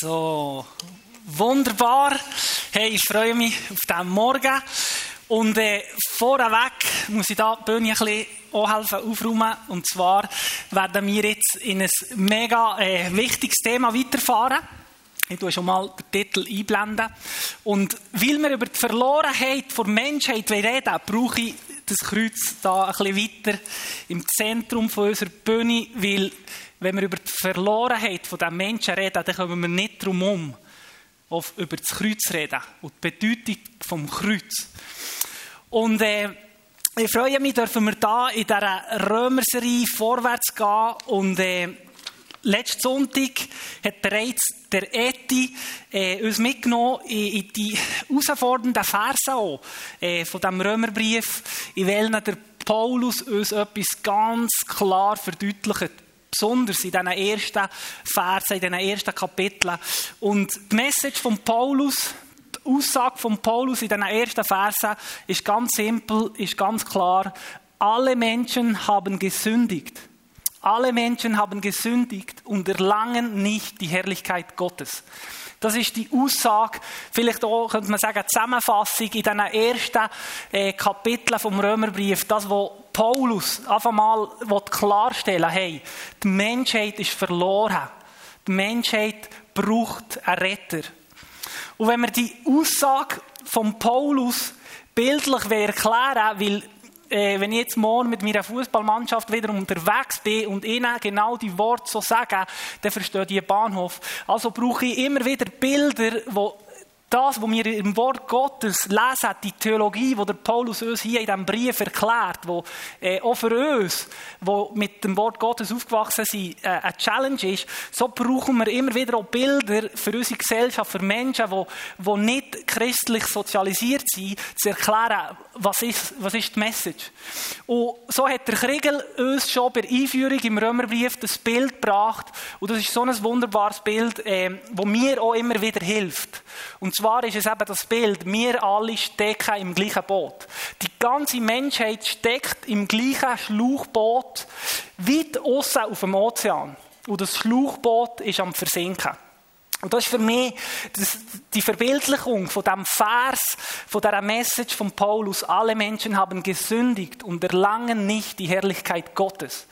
So, wunderbar. Hey, ich freue mich auf diesen Morgen. Und äh, vorweg muss ich da die Bühne ein bisschen helfen aufräumen. Und zwar werden wir jetzt in ein mega äh, wichtiges Thema weiterfahren. Ich tue schon mal den Titel einblenden. Und weil wir über die Verlorenheit der Menschheit reden, brauche ich das Kreuz da ein bisschen weiter im Zentrum von unserer Bühne, weil wenn wir über die Verlorenheit von den Menschen reden, dann kommen wir nicht darum um, auf, über das Kreuz zu reden und die Bedeutung vom Kreuz. Und äh, ich freue mich, dürfen wir da in dieser Römerserie vorwärts gehen und äh, Letzten Sonntag hat bereits der Eti äh, uns mitgenommen in, die herausfordernden Verse auch, äh, von dem Römerbrief, in welchen der Paulus uns etwas ganz klar verdeutlicht besonders in diesen ersten Versen, in diesen ersten Kapiteln. Und die Message von Paulus, die Aussage von Paulus in diesen ersten Versen ist ganz simpel, ist ganz klar. Alle Menschen haben gesündigt. Alle Menschen haben gesündigt und erlangen nicht die Herrlichkeit Gottes. Das ist die Aussage, vielleicht auch, könnte man sagen, Zusammenfassung in diesen ersten äh, Kapiteln vom Römerbrief. Das, was Paulus einfach mal klarstellen hey, die Menschheit ist verloren. Die Menschheit braucht einen Retter. Und wenn wir die Aussage von Paulus bildlich erklären weil äh, wenn ich jetzt morgen mit meiner Fußballmannschaft wieder unterwegs bin und ihnen genau die Worte so sagen, dann versteht die Bahnhof. Also brauche ich immer wieder Bilder, die das, was wir im Wort Gottes lesen, die Theologie, die der Paulus uns hier in diesem Brief erklärt, wo äh, auch für uns, die mit dem Wort Gottes aufgewachsen sind, äh, eine Challenge ist, so brauchen wir immer wieder auch Bilder für unsere Gesellschaft, für Menschen, die, die nicht christlich sozialisiert sind, zu erklären, was ist, was ist die Message. Und so hat der Kriegel uns schon bei Einführung im Römerbrief das Bild gebracht, und das ist so ein wunderbares Bild, äh, wo mir auch immer wieder hilft. Und zwar ist es eben das Bild, wir alle stecken im gleichen Boot. Die ganze Menschheit steckt im gleichen Schlauchboot, weit außen auf dem Ozean. Und das Schlauchboot ist am Versinken. Und das ist für mich die Verbildlichung von dem Vers, von der Message von Paulus. Alle Menschen haben gesündigt und erlangen nicht die Herrlichkeit Gottes.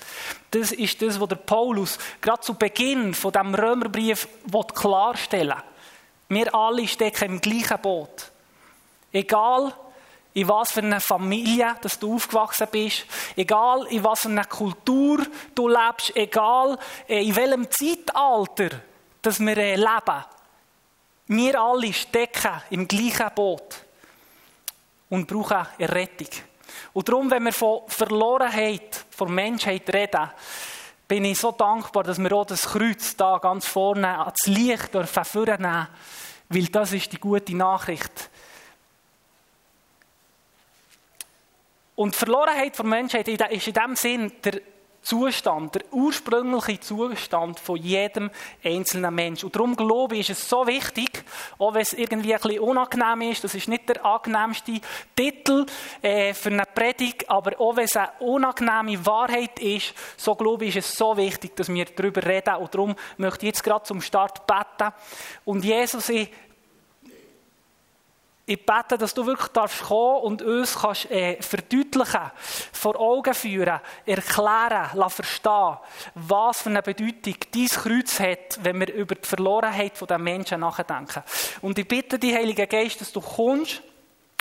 Das ist das, was der Paulus gerade zu Beginn von dem Römerbrief klarstellen will. Wir alle stecken im gleichen Boot. Egal, in was für einer Familie dass du aufgewachsen bist, egal in was für einer Kultur du lebst, egal äh, in welchem Zeitalter dass wir äh, leben. Wir alle stecken im gleichen Boot und brauchen Errettung. Und darum, wenn wir von Verlorenheit, von Menschheit reden, bin ich so dankbar, dass wir auch das Kreuz da ganz vorne ans Licht dürfen vornehmen, weil das ist die gute Nachricht. Und die Verlorenheit von Menschheit ist in dem Sinn der Zustand, der ursprüngliche Zustand von jedem einzelnen Mensch. Und darum glaube ich, ist es so wichtig, auch wenn es irgendwie ein bisschen unangenehm ist, das ist nicht der angenehmste Titel äh, für eine Predigt, aber auch wenn es eine unangenehme Wahrheit ist, so glaube ich, ist es so wichtig, dass wir darüber reden. Und darum möchte ich jetzt gerade zum Start beten. Und Jesus, ich ich bete, dass du wirklich darfst kommen und uns kannst, äh, verdeutlichen, vor Augen führen, erklären, lassen verstehen, was für eine Bedeutung dein Kreuz hat, wenn wir über die Verlorenheit der Menschen nachdenken. Und ich bitte dich, Heiliger Geist, dass du kommst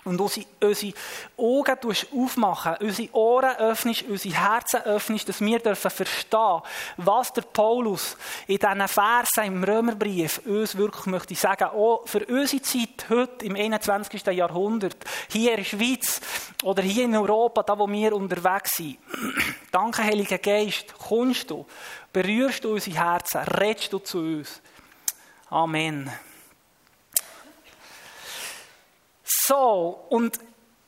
und unsere, unsere Augen aufmachen, unsere Ohren öffnest, unsere Herzen öffnest, dass wir dürfen verstehen, was der Paulus in diesen Versen im Römerbrief uns wirklich möchte sagen, auch für unsere Zeit heute im 21. Jahrhundert, hier in der Schweiz oder hier in Europa, da wo wir unterwegs sind. Danke, Heiliger Geist, kommst du, berührst du unsere Herzen, redest du zu uns. Amen. So, und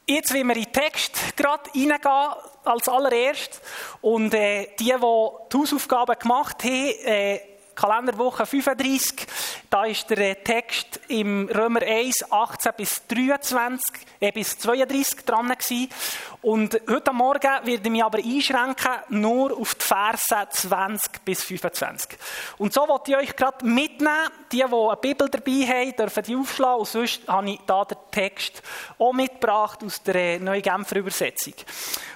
jetzt wollen wir in den Text gerade reingehen, als allererst. Und äh, die, die die Hausaufgaben gemacht haben, äh, Kalenderwoche 35. Da ist der äh, Text im Römer 1, 18 bis 23, äh, bis 32 dran gewesen. Und heute Morgen werde ich mich aber einschränken nur auf die Verse 20 bis 25. Und so wollte ich euch gerade mitnehmen. Die, die eine Bibel dabei haben, dürfen die aufschlagen. Und sonst habe ich da den Text auch mitgebracht aus der äh, Neuen Genfer Übersetzung.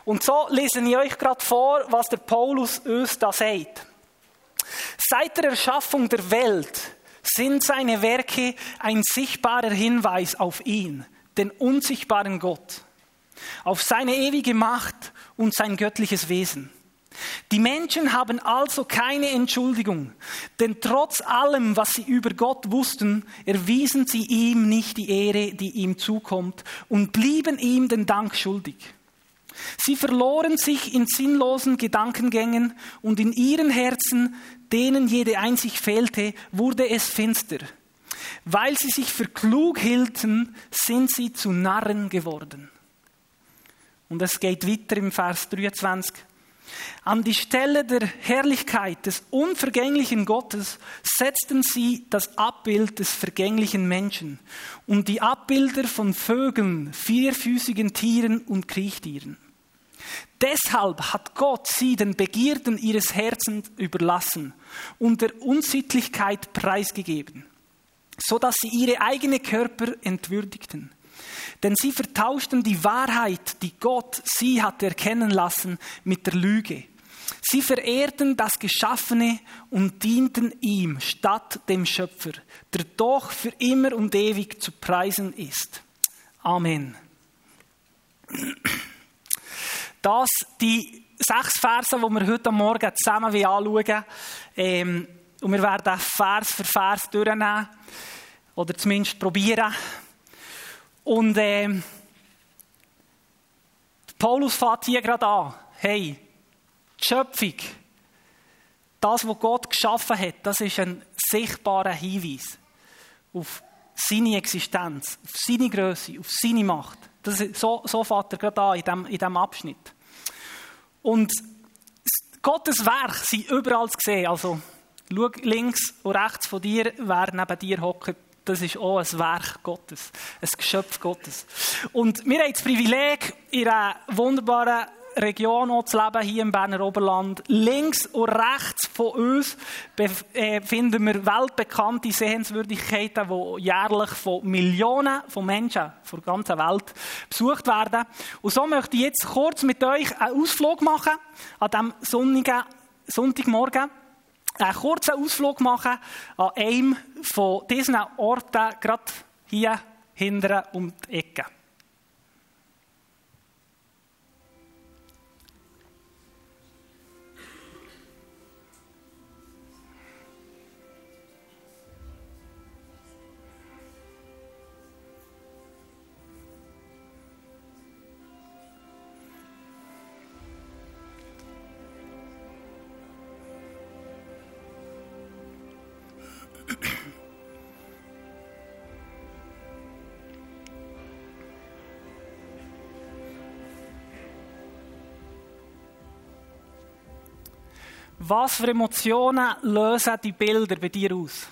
Und so lese ich euch gerade vor, was der Paulus uns da sagt. Seit der Erschaffung der Welt sind seine Werke ein sichtbarer Hinweis auf ihn, den unsichtbaren Gott, auf seine ewige Macht und sein göttliches Wesen. Die Menschen haben also keine Entschuldigung, denn trotz allem, was sie über Gott wussten, erwiesen sie ihm nicht die Ehre, die ihm zukommt, und blieben ihm den Dank schuldig. Sie verloren sich in sinnlosen Gedankengängen und in ihren Herzen, denen jede Einsicht fehlte, wurde es finster. Weil sie sich für klug hielten, sind sie zu Narren geworden. Und es geht weiter im Vers 23. An die Stelle der Herrlichkeit des unvergänglichen Gottes setzten sie das Abbild des vergänglichen Menschen und die Abbilder von Vögeln, vierfüßigen Tieren und Kriechtieren. Deshalb hat Gott sie den Begierden ihres Herzens überlassen und der Unsittlichkeit preisgegeben, so dass sie ihre eigene Körper entwürdigten. Denn sie vertauschten die Wahrheit, die Gott sie hat erkennen lassen, mit der Lüge. Sie verehrten das Geschaffene und dienten ihm statt dem Schöpfer, der doch für immer und ewig zu preisen ist. Amen. Das die sechs Verse, die wir heute Morgen zusammen anschauen ähm, und wir werden Vers für Vers durchnehmen oder zumindest probieren. Und ähm, Paulus fährt hier gerade an. Hey, die Schöpfung, das, was Gott geschaffen hat, das ist ein sichtbarer Hinweis auf seine Existenz, auf seine Größe, auf seine Macht. Das so, so fährt er gerade an in diesem in dem Abschnitt. Und Gottes Werk sind überall zu sehen. Also, schau links und rechts von dir, wer neben dir hockt, das ist auch ein Werk Gottes, ein Geschöpf Gottes. Und wir haben das Privileg, in einer wunderbaren Region zu leben, hier im Berner Oberland. Links und rechts von uns äh, finden wir weltbekannte Sehenswürdigkeiten, die jährlich von Millionen von Menschen von der ganzen Welt besucht werden. Und so möchte ich jetzt kurz mit euch einen Ausflug machen an diesem sonnigen Sonntagmorgen. Einen kurzen Ausflug machen an einem von diesen Orten, gerade hier hinten um die Ecke. Was für Emotionen lösen die Bilder bei dir aus?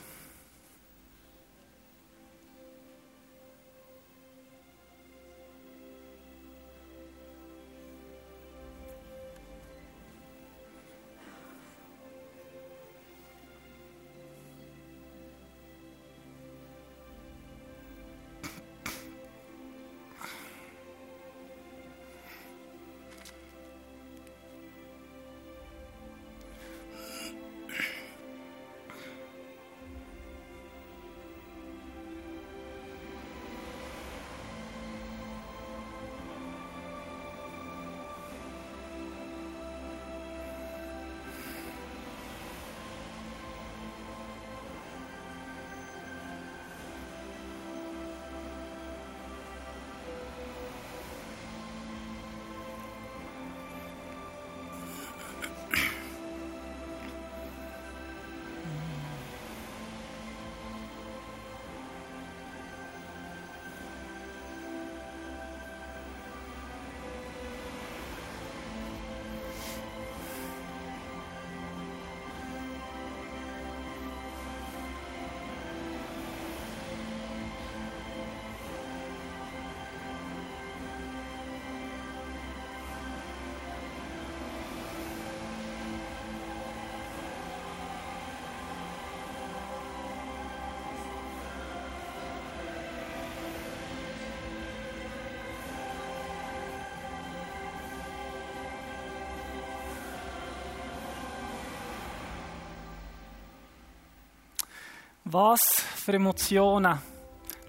Was für Emotionen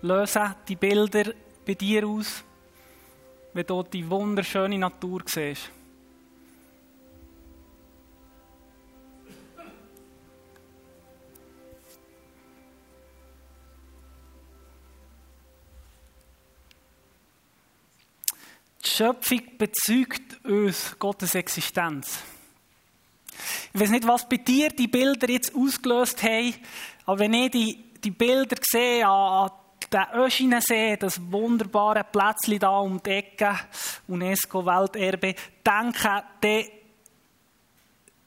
lösen die Bilder bei dir aus, wenn du die wunderschöne Natur siehst? Die Schöpfung bezeugt uns Gottes Existenz. Ich weiß nicht, was bei dir die Bilder jetzt ausgelöst haben, aber wenn ich die, die Bilder sehe an, den Öschinensee, das wunderbare Plätzchen da um die Ecke, UNESCO-Welterbe, denke, dann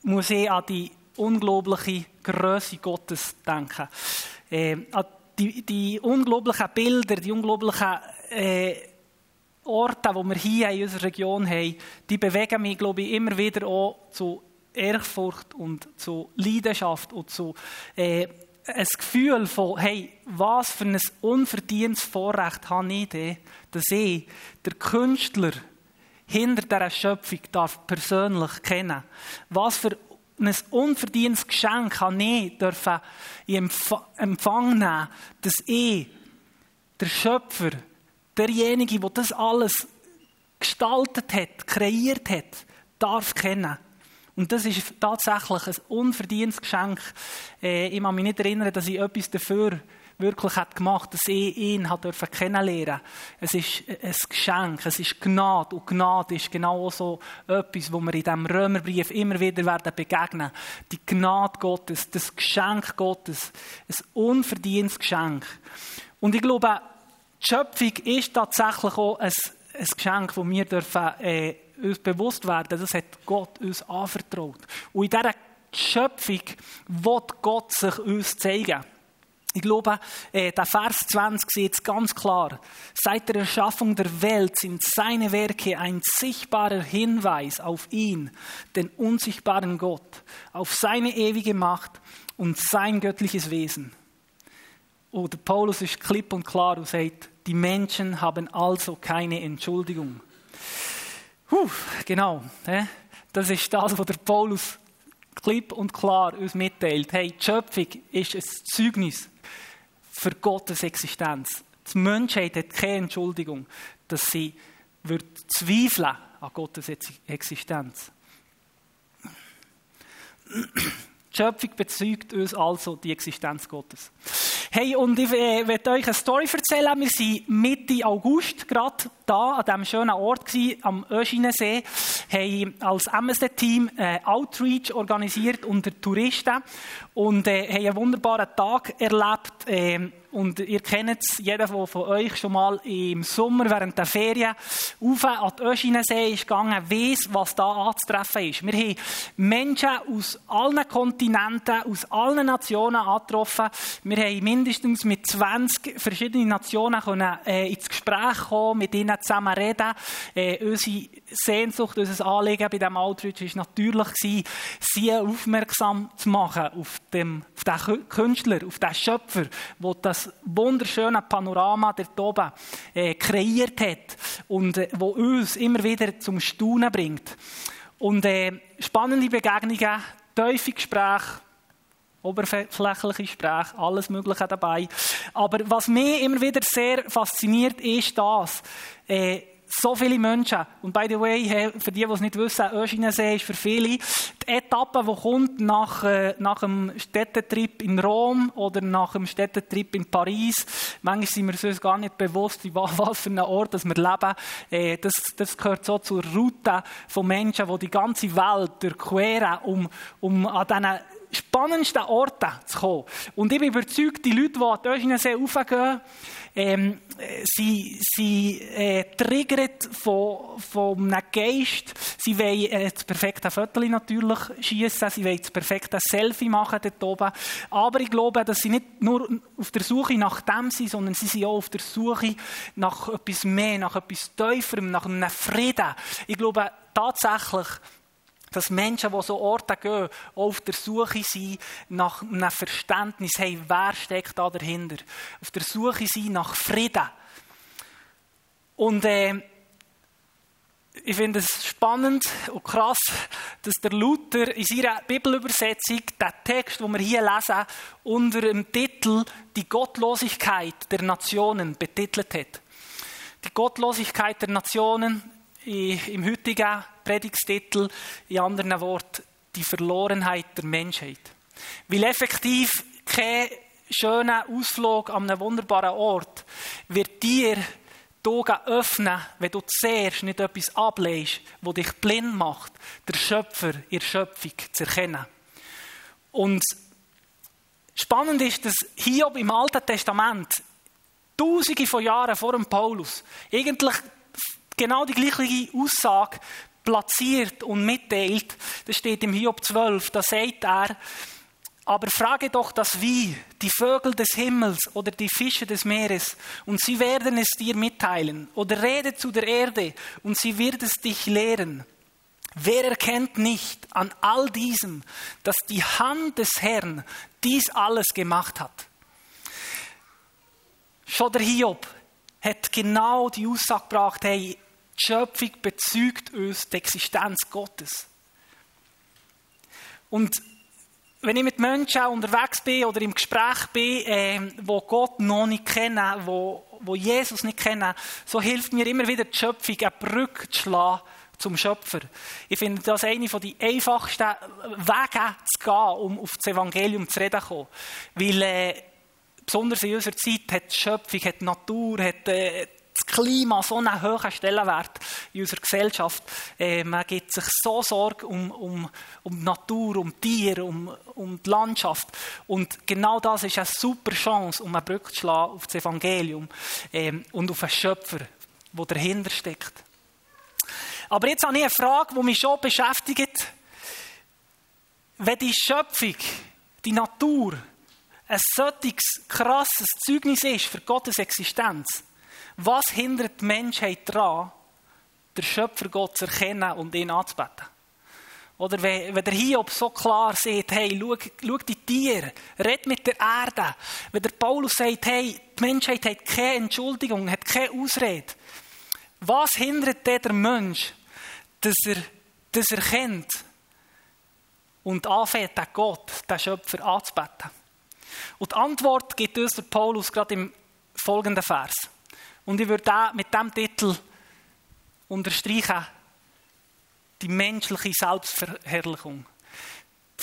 muss ich an die unglaubliche Größe Gottes denken. Äh, an die, die unglaublichen Bilder, die unglaublichen äh, Orte, die wir hier in unserer Region haben, die bewegen mich, glaube ich, immer wieder auch zu Ehrfurcht und zu Leidenschaft und zu äh, ein Gefühl von, hey, was für ein unverdientes Vorrecht habe ich denn, dass ich, der Künstler, hinter dieser Schöpfung darf persönlich kennen. Was für ein unverdientes Geschenk habe ich dürfen in Empfang nehmen, dass ich, der Schöpfer, derjenige, der das alles gestaltet hat, kreiert hat, darf kennen. Und das ist tatsächlich ein unverdientes Geschenk. Äh, ich kann mich nicht erinnern, dass ich etwas dafür wirklich hat gemacht, dass ich ihn hat dürfen kennenlernen. Es ist ein Geschenk, es ist Gnade und Gnade ist genau so etwas, wo wir in diesem Römerbrief immer wieder werden begegnen. Die Gnade Gottes, das Geschenk Gottes, ein unverdientes Geschenk. Und ich glaube, die Schöpfung ist tatsächlich auch ein, ein Geschenk, das wir dürfen, äh, uns bewusst werden, das hat Gott uns anvertraut. Und in dieser Schöpfung wird Gott sich uns zeigen. Ich glaube, äh, der Vers 20 sieht es ganz klar. Seit der Erschaffung der Welt sind seine Werke ein sichtbarer Hinweis auf ihn, den unsichtbaren Gott, auf seine ewige Macht und sein göttliches Wesen. Oder Paulus ist klipp und klar und sagt, die Menschen haben also keine Entschuldigung. Puh, genau. Das ist das, was der Paulus klipp und klar uns mitteilt. Hey, die Schöpfung ist ein Zeugnis für Gottes Existenz. Die Menschheit hat keine Entschuldigung, dass sie wird zweifeln an Gottes Existenz. Die Schöpfung bezeugt uns also die Existenz Gottes. Hey, und ich äh, werde euch eine Story erzählen. Wir waren Mitte August gerade da, an diesem schönen Ort gewesen, am Öschinensee, haben als MSD-Team äh, Outreach organisiert unter Touristen und äh, haben einen wunderbaren Tag erlebt. Äh, und ihr kennt es, jeder von, von euch schon mal im Sommer während der Ferien auf die Öschinensee ist gegangen, weiss, was da anzutreffen ist. Wir haben Menschen aus allen Kontinenten, aus allen Nationen angetroffen. Wir haben mindestens mit 20 verschiedenen Nationen können, äh, ins Gespräch kommen, mit ihnen zusammen reden. Äh, unsere Sehnsucht, unser Anliegen bei diesem Outreach war natürlich, gewesen, sie aufmerksam zu machen auf, dem, auf den Künstler, auf den Schöpfer, der das wunderschöne Panorama dort oben äh, kreiert hat und äh, wo uns immer wieder zum Staunen bringt. Und äh, spannende Begegnungen, tiefe Gespräche, oberflächliche Gespräche, alles Mögliche dabei. Aber was mich immer wieder sehr fasziniert, ist das, äh, so viele Menschen. Und by the way, für die, die es nicht wissen, Öschinensee ist für viele die Etappe, die kommt nach, äh, nach einem Städtetrip in Rom oder nach einem Städtetrip in Paris. Manchmal sind wir uns gar nicht bewusst, in was für einem Ort wir leben. Äh, das, das gehört so zur Route von Menschen, die die ganze Welt durchqueren, um, um an diesen spannendsten Orten zu kommen. Und ich bin überzeugt, die Leute, die an den Öschinensee raufgehen, ähm, sie, sie äh, triggert von, von einem Geist. Sie wollen äh, das perfekte Foto natürlich schießen, sie wollen das perfekte Selfie machen dort oben. Aber ich glaube, dass sie nicht nur auf der Suche nach dem sind, sondern sie sind auch auf der Suche nach etwas mehr, nach etwas Tieferem, nach einem Frieden. Ich glaube tatsächlich, dass Menschen, die so Orte gehen, auf der Suche sind nach einem Verständnis, hey, wer steckt da dahinter? Auf der Suche sind nach Frieden. Und äh, ich finde es spannend und krass, dass der Luther in seiner Bibelübersetzung den Text, den wir hier lesen, unter dem Titel Die Gottlosigkeit der Nationen betitelt hat. Die Gottlosigkeit der Nationen im heutigen Predigtstitel, in anderen Worten, die Verlorenheit der Menschheit. Weil effektiv kein schöner Ausflug an einem wunderbaren Ort wird dir die Augen öffnen, wenn du zuerst nicht etwas ablehnst, wo dich blind macht, der Schöpfer in Schöpfung zu erkennen. Und spannend ist, dass Hiob im Alten Testament, tausende von Jahren vor dem Paulus, eigentlich genau die gleiche Aussage platziert und mitteilt. Das steht im Hiob 12, da sagt er, aber frage doch das Wie, die Vögel des Himmels oder die Fische des Meeres, und sie werden es dir mitteilen. Oder rede zu der Erde, und sie wird es dich lehren. Wer erkennt nicht an all diesem, dass die Hand des Herrn dies alles gemacht hat? Schon der Hiob hat genau die Aussage gebracht, hey, die Schöpfung bezeugt uns die Existenz Gottes. Und wenn ich mit Menschen unterwegs bin oder im Gespräch bin, äh, wo Gott noch nicht kennen, wo, wo Jesus nicht kennen, so hilft mir immer wieder die Schöpfung, eine Brücke zu schlagen zum Schöpfer. Ich finde das eine die einfachsten Wege zu gehen, um auf das Evangelium zu reden kommen. Weil, äh, besonders in unserer Zeit hat die Schöpfung, hat die Natur, hat äh, das Klima so einen hohen Stellenwert in unserer Gesellschaft. Man gibt sich so Sorge um, um, um die Natur, um Tiere, um, um die Landschaft. Und genau das ist eine super Chance, um eine Brücke zu schlagen auf das Evangelium äh, und auf einen Schöpfer, der dahinter steckt. Aber jetzt habe ich eine Frage, die mich schon beschäftigt. Wenn die Schöpfung, die Natur, ein solches krasses Zeugnis ist für Gottes Existenz, was hindert die Menschheit daran, den Schöpfer Gott zu erkennen und ihn anzubeten? Oder wenn, der Hiob so klar sieht, hey, schau, schau die Tiere, red mit der Erde. Wenn der Paulus sagt, hey, die Menschheit hat keine Entschuldigung, hat keine Ausrede. Was hindert der Mensch, dass er das erkennt und anfängt, den Gott, den Schöpfer anzubeten? Und die Antwort gibt uns der Paulus gerade im folgenden Vers. Und ich würde mit diesem Titel unterstreichen, die menschliche Selbstverherrlichung.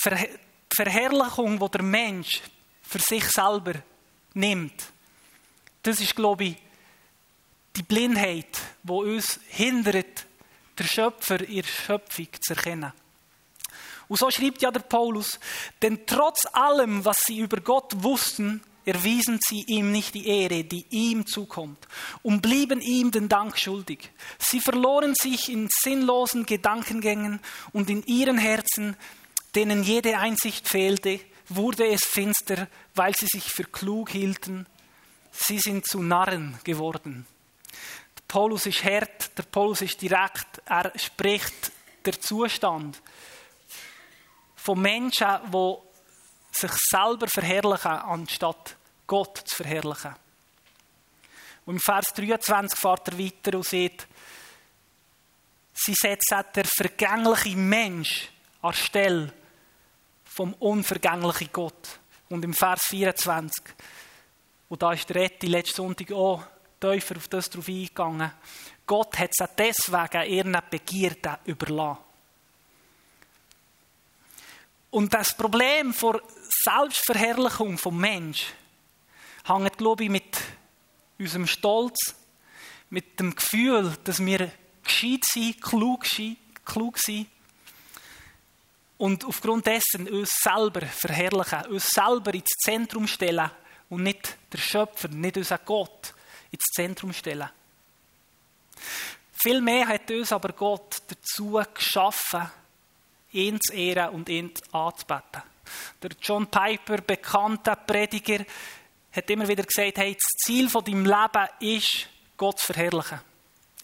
Die Verherrlichung, die der Mensch für sich selber nimmt, das ist, glaube ich, die Blindheit, die uns hindert, der Schöpfer in der Schöpfung zu erkennen. Und so schreibt ja der Paulus, denn trotz allem, was sie über Gott wussten, erwiesen sie ihm nicht die Ehre, die ihm zukommt, und blieben ihm den Dank schuldig. Sie verloren sich in sinnlosen Gedankengängen und in ihren Herzen, denen jede Einsicht fehlte, wurde es finster, weil sie sich für klug hielten. Sie sind zu Narren geworden. Der Paulus ist hart, der Paulus ist direkt, er spricht der Zustand von Menschen, die sich selber verherrlichen, anstatt Gott zu verherrlichen. Und im Vers 23 fährt er weiter und sagt, sie setzt der vergängliche Mensch an Stelle vom unvergänglichen Gott. Und im Vers 24, und da ist der Retti letzten Sonntag auch tiefer auf das drauf eingegangen, Gott hat es deswegen ihren Begierden überlassen. Und das Problem der Selbstverherrlichung vom Mensch hängt, glaube ich, mit unserem Stolz, mit dem Gefühl, dass wir gescheit sind, klug sind, klug sind und aufgrund dessen uns selber verherrlichen, uns selber ins Zentrum stellen und nicht der Schöpfer, nicht unser Gott ins Zentrum stellen. Vielmehr hat uns aber Gott dazu geschaffen, ihn zu ehren und ihn anzubeten. Der John Piper, bekannter Prediger, hat immer wieder gesagt, hey, das Ziel von deinem Leben ist, Gott zu verherrlichen.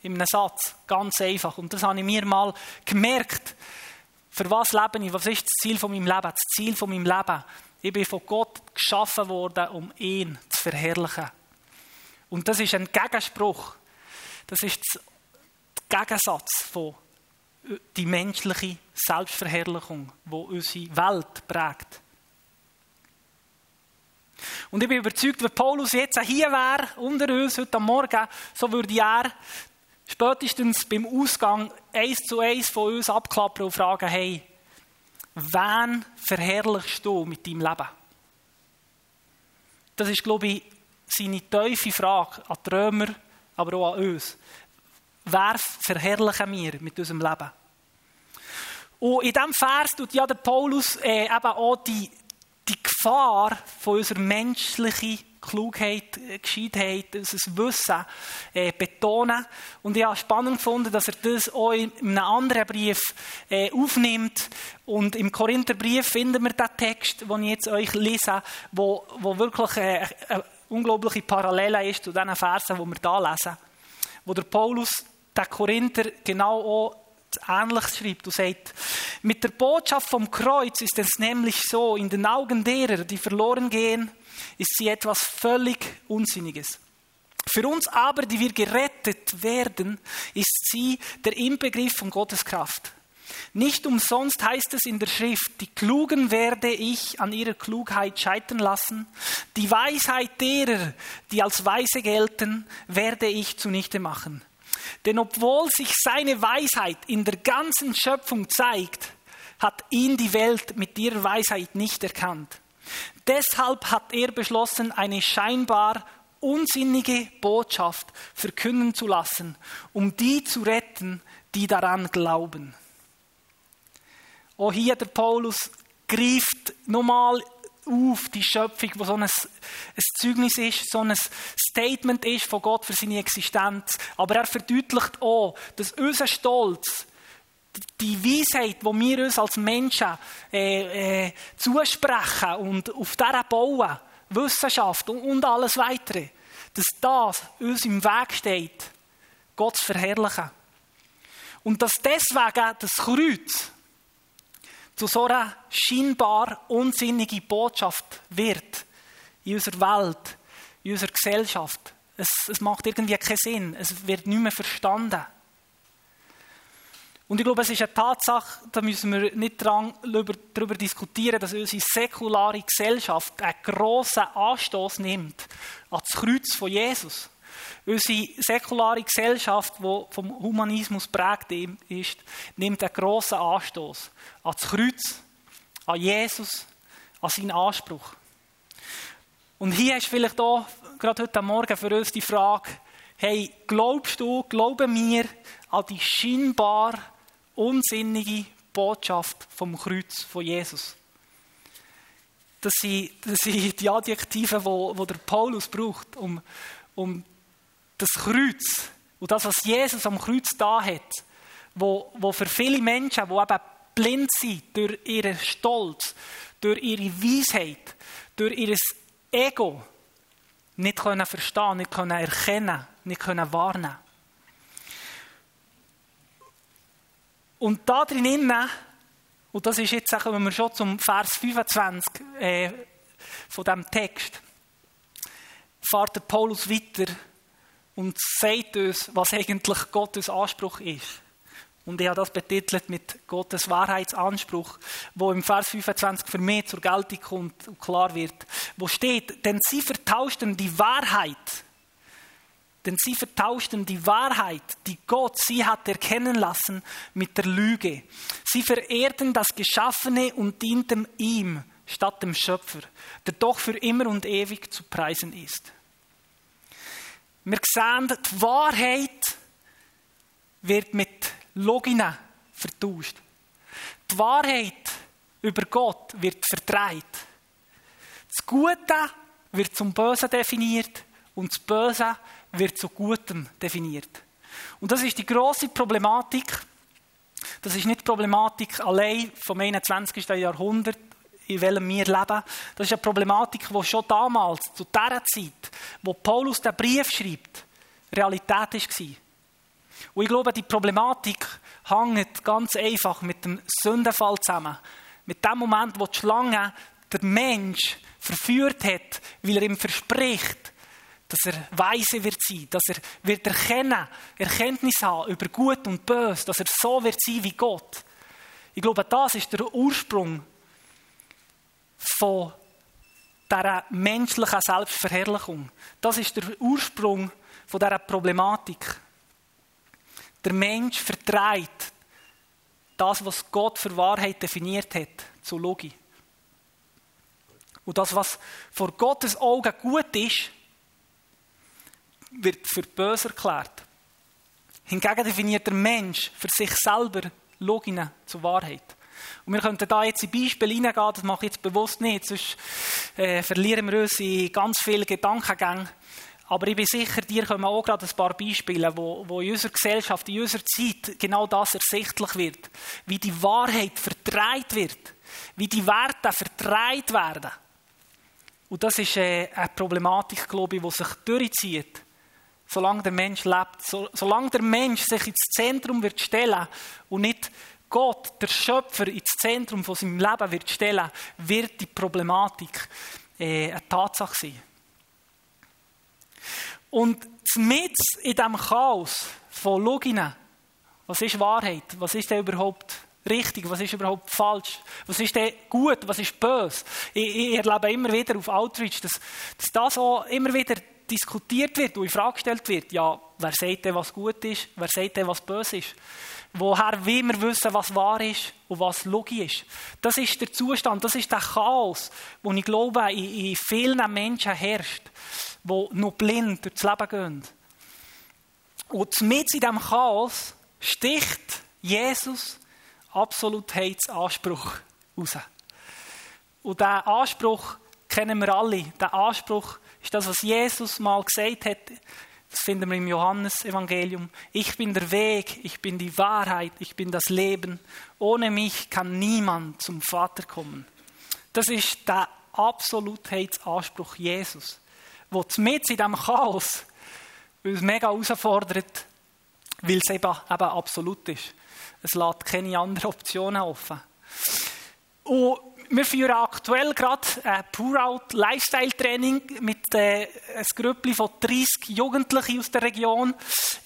In einem Satz, ganz einfach. Und das habe ich mir mal gemerkt. Für was lebe ich? Was ist das Ziel von meinem Leben? Das Ziel von meinem Leben. Ich bin von Gott geschaffen worden, um ihn zu verherrlichen. Und das ist ein Gegenspruch. Das ist Gegensatz von die menschliche Selbstverherrlichung, wo unsere Welt prägt. Und ich bin überzeugt, wenn Paulus jetzt hier wäre, unter uns, heute Morgen, so würde er spätestens beim Ausgang eins zu eins von uns abklappern und fragen, hey, wen verherrlichst du mit deinem Leben? Das ist, glaube ich, seine tiefe Frage an die Römer, aber auch an uns. Wer verherrlichen wir mit unserem Leben? Und in diesem Vers tut ja der Paulus äh, eben auch die, die Gefahr von unserer menschlichen Klugheit, äh, Gescheitheit, unser Wissen äh, betonen. Und ich habe spannend gefunden, dass er das auch in einem anderen Brief äh, aufnimmt. Und im Korintherbrief finden wir den Text, den ich jetzt euch lese, wo, wo wirklich äh, eine unglaubliche Parallele ist zu diesen Versen, die wir hier lesen. Wo der Paulus den Korinther genau auch Ähnliches schreibt und sagt, mit der Botschaft vom Kreuz ist es nämlich so, in den Augen derer, die verloren gehen, ist sie etwas völlig Unsinniges. Für uns aber, die wir gerettet werden, ist sie der Inbegriff von Gottes Kraft. Nicht umsonst heißt es in der Schrift, die Klugen werde ich an ihrer Klugheit scheitern lassen, die Weisheit derer, die als Weise gelten, werde ich zunichte machen. Denn obwohl sich seine Weisheit in der ganzen Schöpfung zeigt, hat ihn die Welt mit ihrer Weisheit nicht erkannt. Deshalb hat er beschlossen, eine scheinbar unsinnige Botschaft verkünden zu lassen, um die zu retten, die daran glauben. Auch hier der Paulus greift nochmal auf die Schöpfung, wo so ein, ein Zeugnis ist, so ein Statement ist von Gott für seine Existenz. Aber er verdeutlicht auch, dass unser Stolz, die Weisheit, die wir uns als Menschen äh, äh, zusprechen und auf dieser bauen, Wissenschaft und, und alles weitere, dass das uns im Weg steht, Gott zu verherrlichen. Und dass deswegen das Kreuz zu so einer scheinbar unsinnigen Botschaft wird in unserer Welt, in unserer Gesellschaft. Es, es macht irgendwie keinen Sinn. Es wird nicht mehr verstanden. Und ich glaube, es ist eine Tatsache, da müssen wir nicht darüber diskutieren, dass unsere säkulare Gesellschaft einen grossen Anstoß nimmt an das Kreuz von Jesus. Unsere säkulare Gesellschaft, die vom Humanismus prägt ist, nimmt einen grossen Anstoß an das Kreuz, an Jesus, an seinen Anspruch. Und hier ist vielleicht auch, gerade heute Morgen für uns die Frage, hey, glaubst du, glauben wir an die scheinbar unsinnige Botschaft vom Kreuz von Jesus. Das sind, das sind die Adjektive, die der Paulus braucht, um, um das Kreuz und das, was Jesus am Kreuz da hat, wo, wo für viele Menschen, die eben blind sind durch ihren Stolz, durch ihre Weisheit, durch ihr Ego, nicht können verstehen, nicht können erkennen, nicht können warnen. Und da drinnen, und das ist jetzt, kommen wir schon zum Vers 25 äh, von diesem Text, fährt der Paulus weiter und sagt uns, was eigentlich Gottes Anspruch ist. Und ich habe das betitelt mit Gottes Wahrheitsanspruch, wo im Vers 25 für mich zur Geltung kommt und klar wird. Wo steht, denn sie vertauschten die Wahrheit denn sie vertauschten die Wahrheit, die Gott sie hat erkennen lassen, mit der Lüge. Sie verehrten das Geschaffene und dienten ihm statt dem Schöpfer, der doch für immer und ewig zu preisen ist. Wir sehen, die Wahrheit wird mit Logina vertauscht. Die Wahrheit über Gott wird verdreht. Das Gute wird zum Bösen definiert und das Böse wird zu Gutem definiert. Und das ist die große Problematik. Das ist nicht die Problematik allein vom 21. Jahrhundert, in welchem wir leben. Das ist eine Problematik, die schon damals, zu dieser Zeit, wo Paulus den Brief schreibt, Realität war. Und ich glaube, die Problematik hängt ganz einfach mit dem Sündenfall zusammen. Mit dem Moment, wo die Schlange der Mensch verführt hat, weil er ihm verspricht, dass er weise wird sein, dass er wird erkennen, Erkenntnis haben über Gut und Böse, dass er so wird sein wie Gott. Ich glaube, das ist der Ursprung von dieser menschlichen Selbstverherrlichung. Das ist der Ursprung von dieser Problematik. Der Mensch vertreibt das, was Gott für Wahrheit definiert hat, zu Logik. Und das, was vor Gottes Augen gut ist, wird für böse erklärt. Hingegen definiert der Mensch für sich selber Loginen zur Wahrheit. Und wir könnten da jetzt in Beispiele hineingehen, das mache ich jetzt bewusst nicht, sonst äh, verlieren wir uns in ganz viele Gedankengänge. Aber ich bin sicher, dir kommen auch gerade ein paar Beispiele, wo, wo in unserer Gesellschaft, in unserer Zeit genau das ersichtlich wird. Wie die Wahrheit vertreibt wird. Wie die Werte vertreibt werden. Und das ist äh, eine Problematik, glaube ich, die sich durchzieht. Solange der Mensch lebt. So, solange der Mensch sich ins Zentrum wird stellen und nicht Gott, der Schöpfer, ins Zentrum von seinem Leben wird stellen, wird die Problematik äh, eine Tatsache sein. Und mit in diesem Chaos von Loginen, was ist Wahrheit, was ist denn überhaupt richtig, was ist überhaupt falsch, was ist denn gut, was ist böse. Ich, ich erlebe immer wieder auf Outreach, dass, dass das auch immer wieder diskutiert wird und in Frage gestellt wird, ja, wer sagt denn, was gut ist, wer sagt denn, was böse ist. Woher will wir wissen, was wahr ist und was logisch ist. Das ist der Zustand, das ist der Chaos, wo ich glaube, in, in vielen Menschen herrscht, die noch blind durchs Leben gehen. Und mit in diesem Chaos sticht Jesus Absolutheitsanspruch raus. Und diesen Anspruch kennen wir alle. Der Anspruch ist das, was Jesus mal gesagt hat. Das finden wir im Johannesevangelium. Ich bin der Weg, ich bin die Wahrheit, ich bin das Leben. Ohne mich kann niemand zum Vater kommen. Das ist der Absolutheitsanspruch Jesus, wo mit in diesem Chaos uns mega herausfordert, weil es eben, eben absolut ist. Es lässt keine anderen Optionen offen. Und wir führen aktuell gerade ein Pour-Out Lifestyle Training mit äh, einem Grüppli von 30 Jugendlichen aus der Region.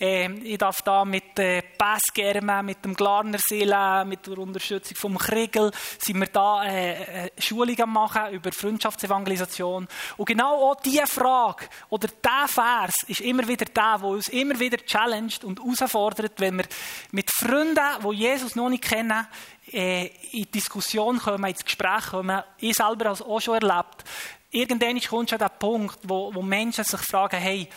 Äh, ich darf da mit äh, Passgermen, mit dem Glarner Seele, mit der Unterstützung vom Kriegel, sind wir da äh, äh, Schulungen machen über Freundschaftsevangelisation. Und genau auch diese Frage oder dieser Vers ist immer wieder der, der uns immer wieder challenged und herausfordert, wenn wir mit Freunden, die Jesus noch nicht kennen, äh, in Diskussion kommen, ins Gespräch kommen. Ich selber habe es auch schon erlebt. Irgendwann kommt schon der Punkt, wo, wo Menschen sich fragen, hey,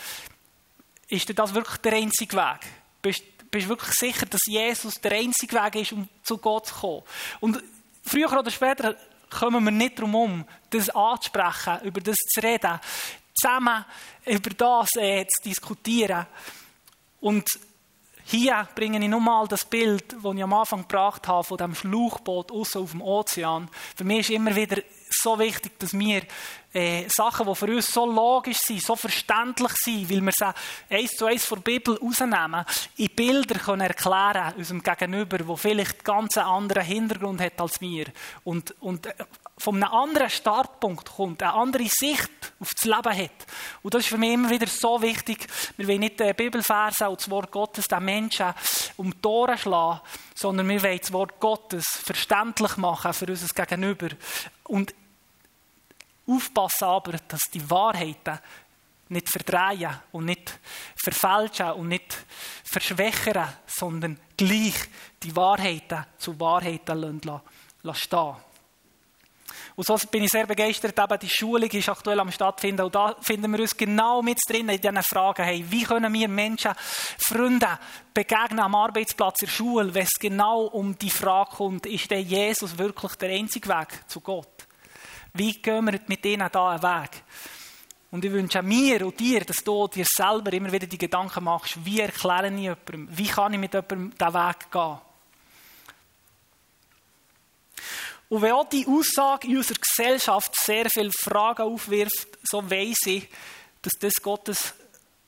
ist das wirklich der einzige Weg? Bist du wirklich sicher, dass Jesus der einzige Weg ist, um zu Gott zu kommen? Und früher oder später kommen wir nicht darum um, das anzusprechen, über das zu reden, zusammen über das äh, zu diskutieren. Und hier bringe ich nochmal das Bild, das ich am Anfang gebracht habe, von dem Schlauchboot außen auf dem Ozean. Für mich ist immer wieder so wichtig, dass wir äh, Sachen, die für uns so logisch sind, so verständlich sind, weil wir sie eins zu eins von der Bibel rausnehmen, in Bilder können erklären unserem Gegenüber, der vielleicht ganz einen anderen Hintergrund hat als wir. Und, und äh, von einem anderen Startpunkt kommt, eine andere Sicht auf das Leben hat. Und das ist für mich immer wieder so wichtig. Wir wollen nicht die Bibelverse und das Wort Gottes den Menschen um die Ohren schlagen, sondern wir wollen das Wort Gottes verständlich machen für unser Gegenüber. Und aufpassen aber, dass die Wahrheiten nicht verdrehen und nicht verfälschen und nicht verschwächern, sondern gleich die Wahrheiten zu Wahrheiten lassen, lassen stehen. Und so bin ich sehr begeistert, eben die Schulung ist aktuell am stattfinden. Und da finden wir uns genau mit drin in diesen Fragen. Hey, wie können wir Menschen, Freunde begegnen am Arbeitsplatz, in der Schule, wenn es genau um die Frage kommt, ist der Jesus wirklich der einzige Weg zu Gott? Wie gehen wir mit ihnen da einen Weg? Und ich wünsche mir und dir, dass du dir selber immer wieder die Gedanken machst, wie erkläre ich jemandem, wie kann ich mit jemandem diesen Weg gehen? Und wenn auch die Aussage in unserer Gesellschaft sehr viele Fragen aufwirft, so weiss ich, dass das Gottes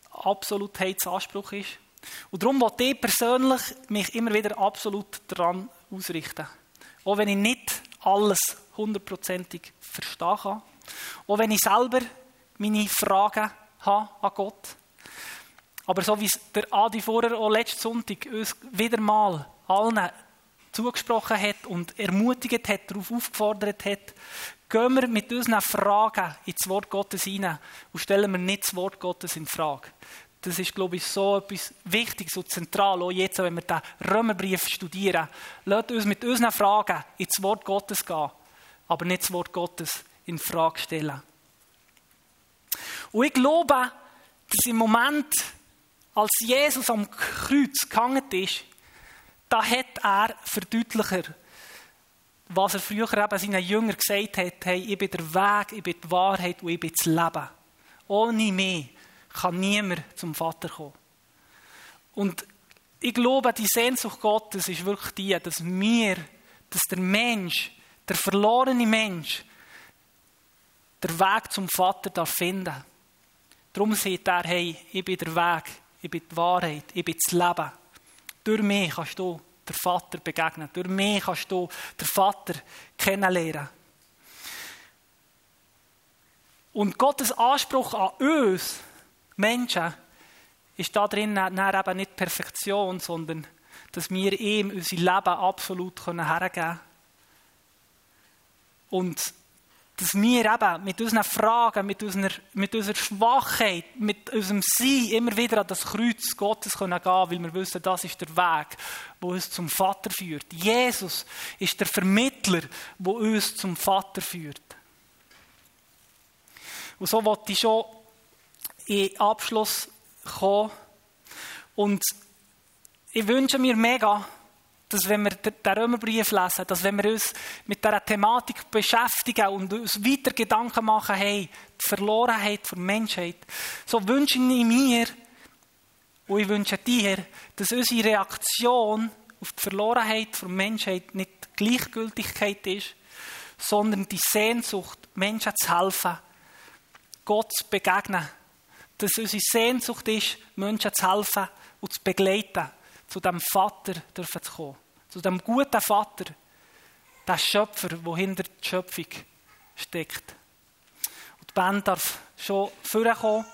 Absolutheitsanspruch ist. Und darum will ich persönlich mich immer wieder absolut daran ausrichten. Auch wenn ich nicht alles hundertprozentig verstehen kann. Auch wenn ich selber meine Fragen haben an Gott. Aber so wie es der Adi vorher auch letzten Sonntag uns wieder mal allen zugesprochen hat und ermutigt hat, darauf aufgefordert hat, gehen wir mit unseren Fragen ins Wort Gottes hinein und stellen wir nicht das Wort Gottes in Frage. Das ist, glaube ich, so etwas Wichtiges, so zentral, auch jetzt, wenn wir den Römerbrief studieren. Lasst uns mit unseren Fragen ins Wort Gottes gehen, aber nicht das Wort Gottes in Frage stellen. Und ich glaube, dass im Moment, als Jesus am Kreuz gehangen ist, da hat er Verdeutlicher, was er früher eben seinen Jüngern gesagt hat, hey, ich bin der Weg, ich bin die Wahrheit und ich bin das Leben. Ohne mich kann niemand zum Vater kommen. Und ich glaube, die Sehnsucht Gottes ist wirklich die, dass wir, dass der Mensch, der verlorene Mensch, der Weg zum Vater darf finden. Darum sagt er, hey, ich bin der Weg, ich bin die Wahrheit, ich bin das Leben. Durch mich kannst du der Vater begegnen. Durch mich kannst du den Vater kennenlernen. Und Gottes Anspruch an uns, Menschen, ist da drin eben nicht Perfektion, sondern dass wir ihm unser Leben absolut hergeben können. Und dass wir eben mit unseren Fragen, mit unserer, mit unserer Schwachheit, mit unserem Sein immer wieder an das Kreuz Gottes können gehen weil wir wissen, das ist der Weg, wo uns zum Vater führt. Jesus ist der Vermittler, wo uns zum Vater führt. Und so wollte ich schon in Abschluss kommen. Und ich wünsche mir mega, dass wenn wir den Römerbrief lesen, dass wenn wir uns mit dieser Thematik beschäftigen und uns weiter Gedanken machen, hey, die Verlorenheit der Menschheit, so wünsche ich mir und ich wünsche dir, dass unsere Reaktion auf die Verlorenheit der Menschheit nicht Gleichgültigkeit ist, sondern die Sehnsucht, Menschen zu helfen, Gott zu begegnen. Dass unsere Sehnsucht ist, Menschen zu helfen und zu begleiten, zu dem Vater dürfen zu kommen zu dem guten Vater, der Schöpfer, der hinter der Schöpfung steckt. Und die Band darf schon vorkommen.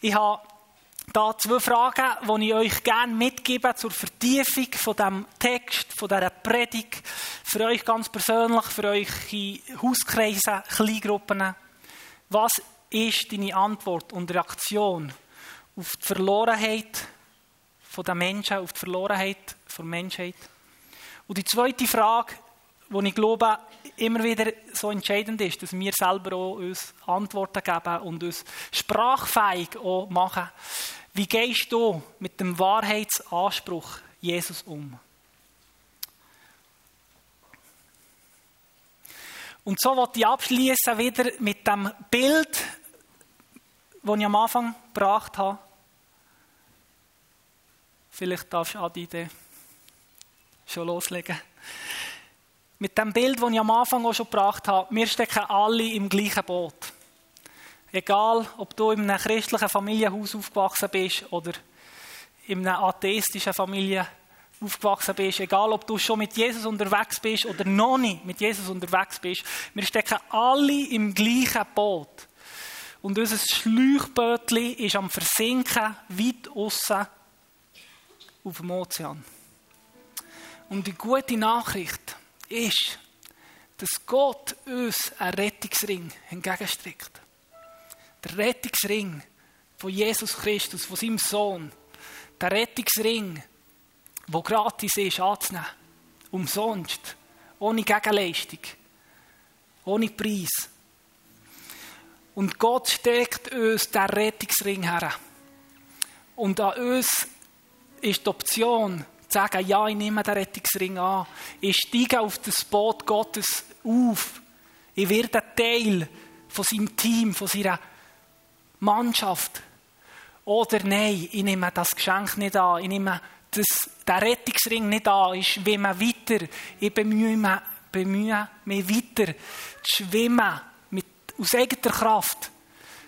Ich habe da zwei Fragen, die ich euch gerne mitgebe zur Vertiefung von dem Text, von dieser Predigt. Für euch ganz persönlich, für euch in Hauskreise, Kleingruppen. Was ist deine Antwort und Reaktion auf die Verlorenheit der Menschen, auf die Verlorenheit der Menschheit? Und die zweite Frage, die ich glaube, immer wieder so entscheidend ist, dass wir selber auch uns Antworten geben und uns sprachfähig auch machen. Wie gehst du mit dem Wahrheitsanspruch Jesus um? Und so wollte ich abschließen wieder mit dem Bild, das ich am Anfang gebracht habe. Vielleicht darfst du Adi schon loslegen. Mit dem Bild, das ich am Anfang auch schon gebracht habe, wir stecken alle im gleichen Boot. Egal, ob du in einem christlichen Familienhaus aufgewachsen bist oder in einer atheistischen Familie aufgewachsen bist, egal ob du schon mit Jesus unterwegs bist oder noch nicht mit Jesus unterwegs bist, wir stecken alle im gleichen Boot. Und unser Schleuchbötchen ist am Versinken weit außen auf dem Ozean. Und die gute Nachricht ist, dass Gott uns einen Rettungsring entgegenstreckt. Der Rettungsring von Jesus Christus, von seinem Sohn. Der Rettungsring, der gratis ist anzunehmen. Umsonst. Ohne Gegenleistung. Ohne Preis. Und Gott steckt uns den Rettungsring her. Und an uns ist die Option, zu sagen, ja, ich nehme den Rettungsring an. Ich steige auf das Boot Gottes auf. Ich werde Teil von seinem Team, von seiner Mannschaft. Oder nein, ich nehme das Geschenk nicht an. Ich nehme das, den Rettungsring nicht an. Ich schwimme weiter. Ich bemühe mich, bemühe mich weiter zu schwimmen. Mit, aus eigener Kraft.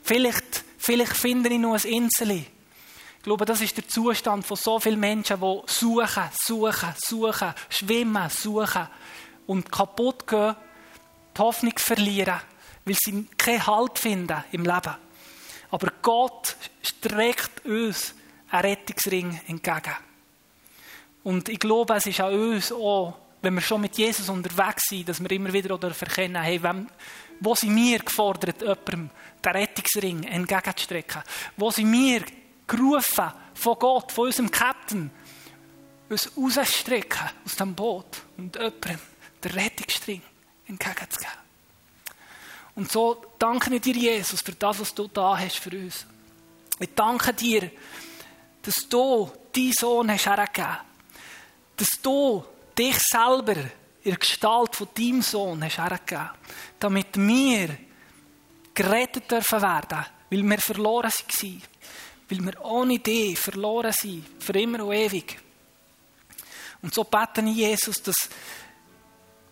Vielleicht, vielleicht finde ich noch ein Insel. Ich glaube, das ist der Zustand von so vielen Menschen, die suchen, suchen, suchen, schwimmen, suchen und kaputt gehen, die Hoffnung verlieren, weil sie keinen Halt finden im Leben. Aber Gott streckt uns einen Rettungsring entgegen. Und ich glaube, es ist an uns auch, wenn wir schon mit Jesus unterwegs sind, dass wir immer wieder erkennen, hey, wem, wo sind wir gefordert, jemandem den Rettungsring entgegenzustrecken? Wo sind wir gerufen von Gott, von unserem Captain, uns rauszustrecken aus dem Boot und jemandem den Rettungsring entgegenzugeben? Und so danke ich dir, Jesus, für das, was du da hast für uns. Ich danke dir, dass du deinen Sohn hast hergegeben. Dass du dich selber in Gestalt von deinem Sohn hast hergegeben. Damit wir gerettet dürfen werden, weil wir verloren waren. Weil wir ohne dich verloren sind, für immer und ewig. Und so beten ich Jesus, dass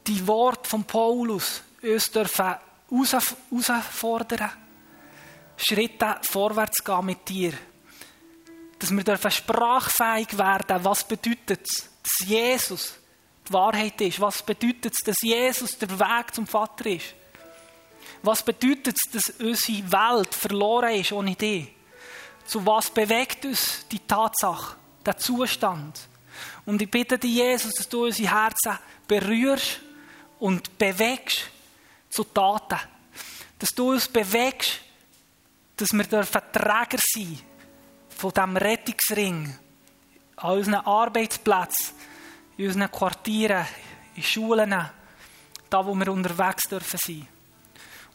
die Worte von Paulus uns dürfen herausfordern, Schritte vorwärts gehen mit dir. Dass wir dürfen sprachfähig werden, was bedeutet es, dass Jesus die Wahrheit ist? Was bedeutet es, dass Jesus der Weg zum Vater ist? Was bedeutet es, dass unsere Welt verloren ist ohne dich? Zu was bewegt uns die Tatsache, der Zustand? Und ich bitte dich, Jesus, dass du unsere Herzen berührst und bewegst zu Taten. Dass du uns bewegst, dass wir Träger sein von diesem Rettungsring an unseren Arbeitsplätzen, in unseren Quartieren, in Schulen, da wo wir unterwegs dürfen sein.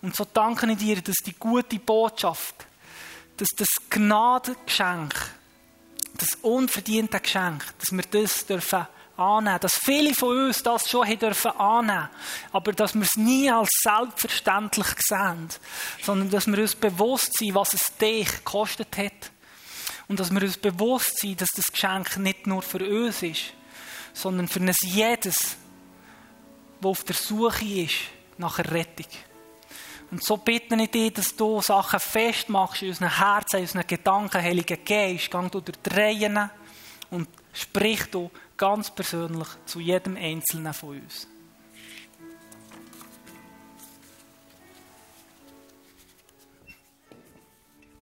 Und so danke ich dir, dass die gute Botschaft, dass das Gnadengeschenk, das unverdiente Geschenk, dass wir das dürfen annehmen. Dass viele von uns das schon haben dürfen annehmen aber dass wir es nie als selbstverständlich sehen, sondern dass wir uns bewusst sind, was es dich gekostet hat. Und dass wir uns bewusst sind, dass das Geschenk nicht nur für uns ist, sondern für jedes, das auf der Suche ist nach Errettung. Und so bitte ich dich, dass du Sachen festmachst in unseren Herzen, in unseren Gedanken, Heiliger Geist. Gang du durch die Reihen und sprich du ganz persönlich zu jedem Einzelnen von uns.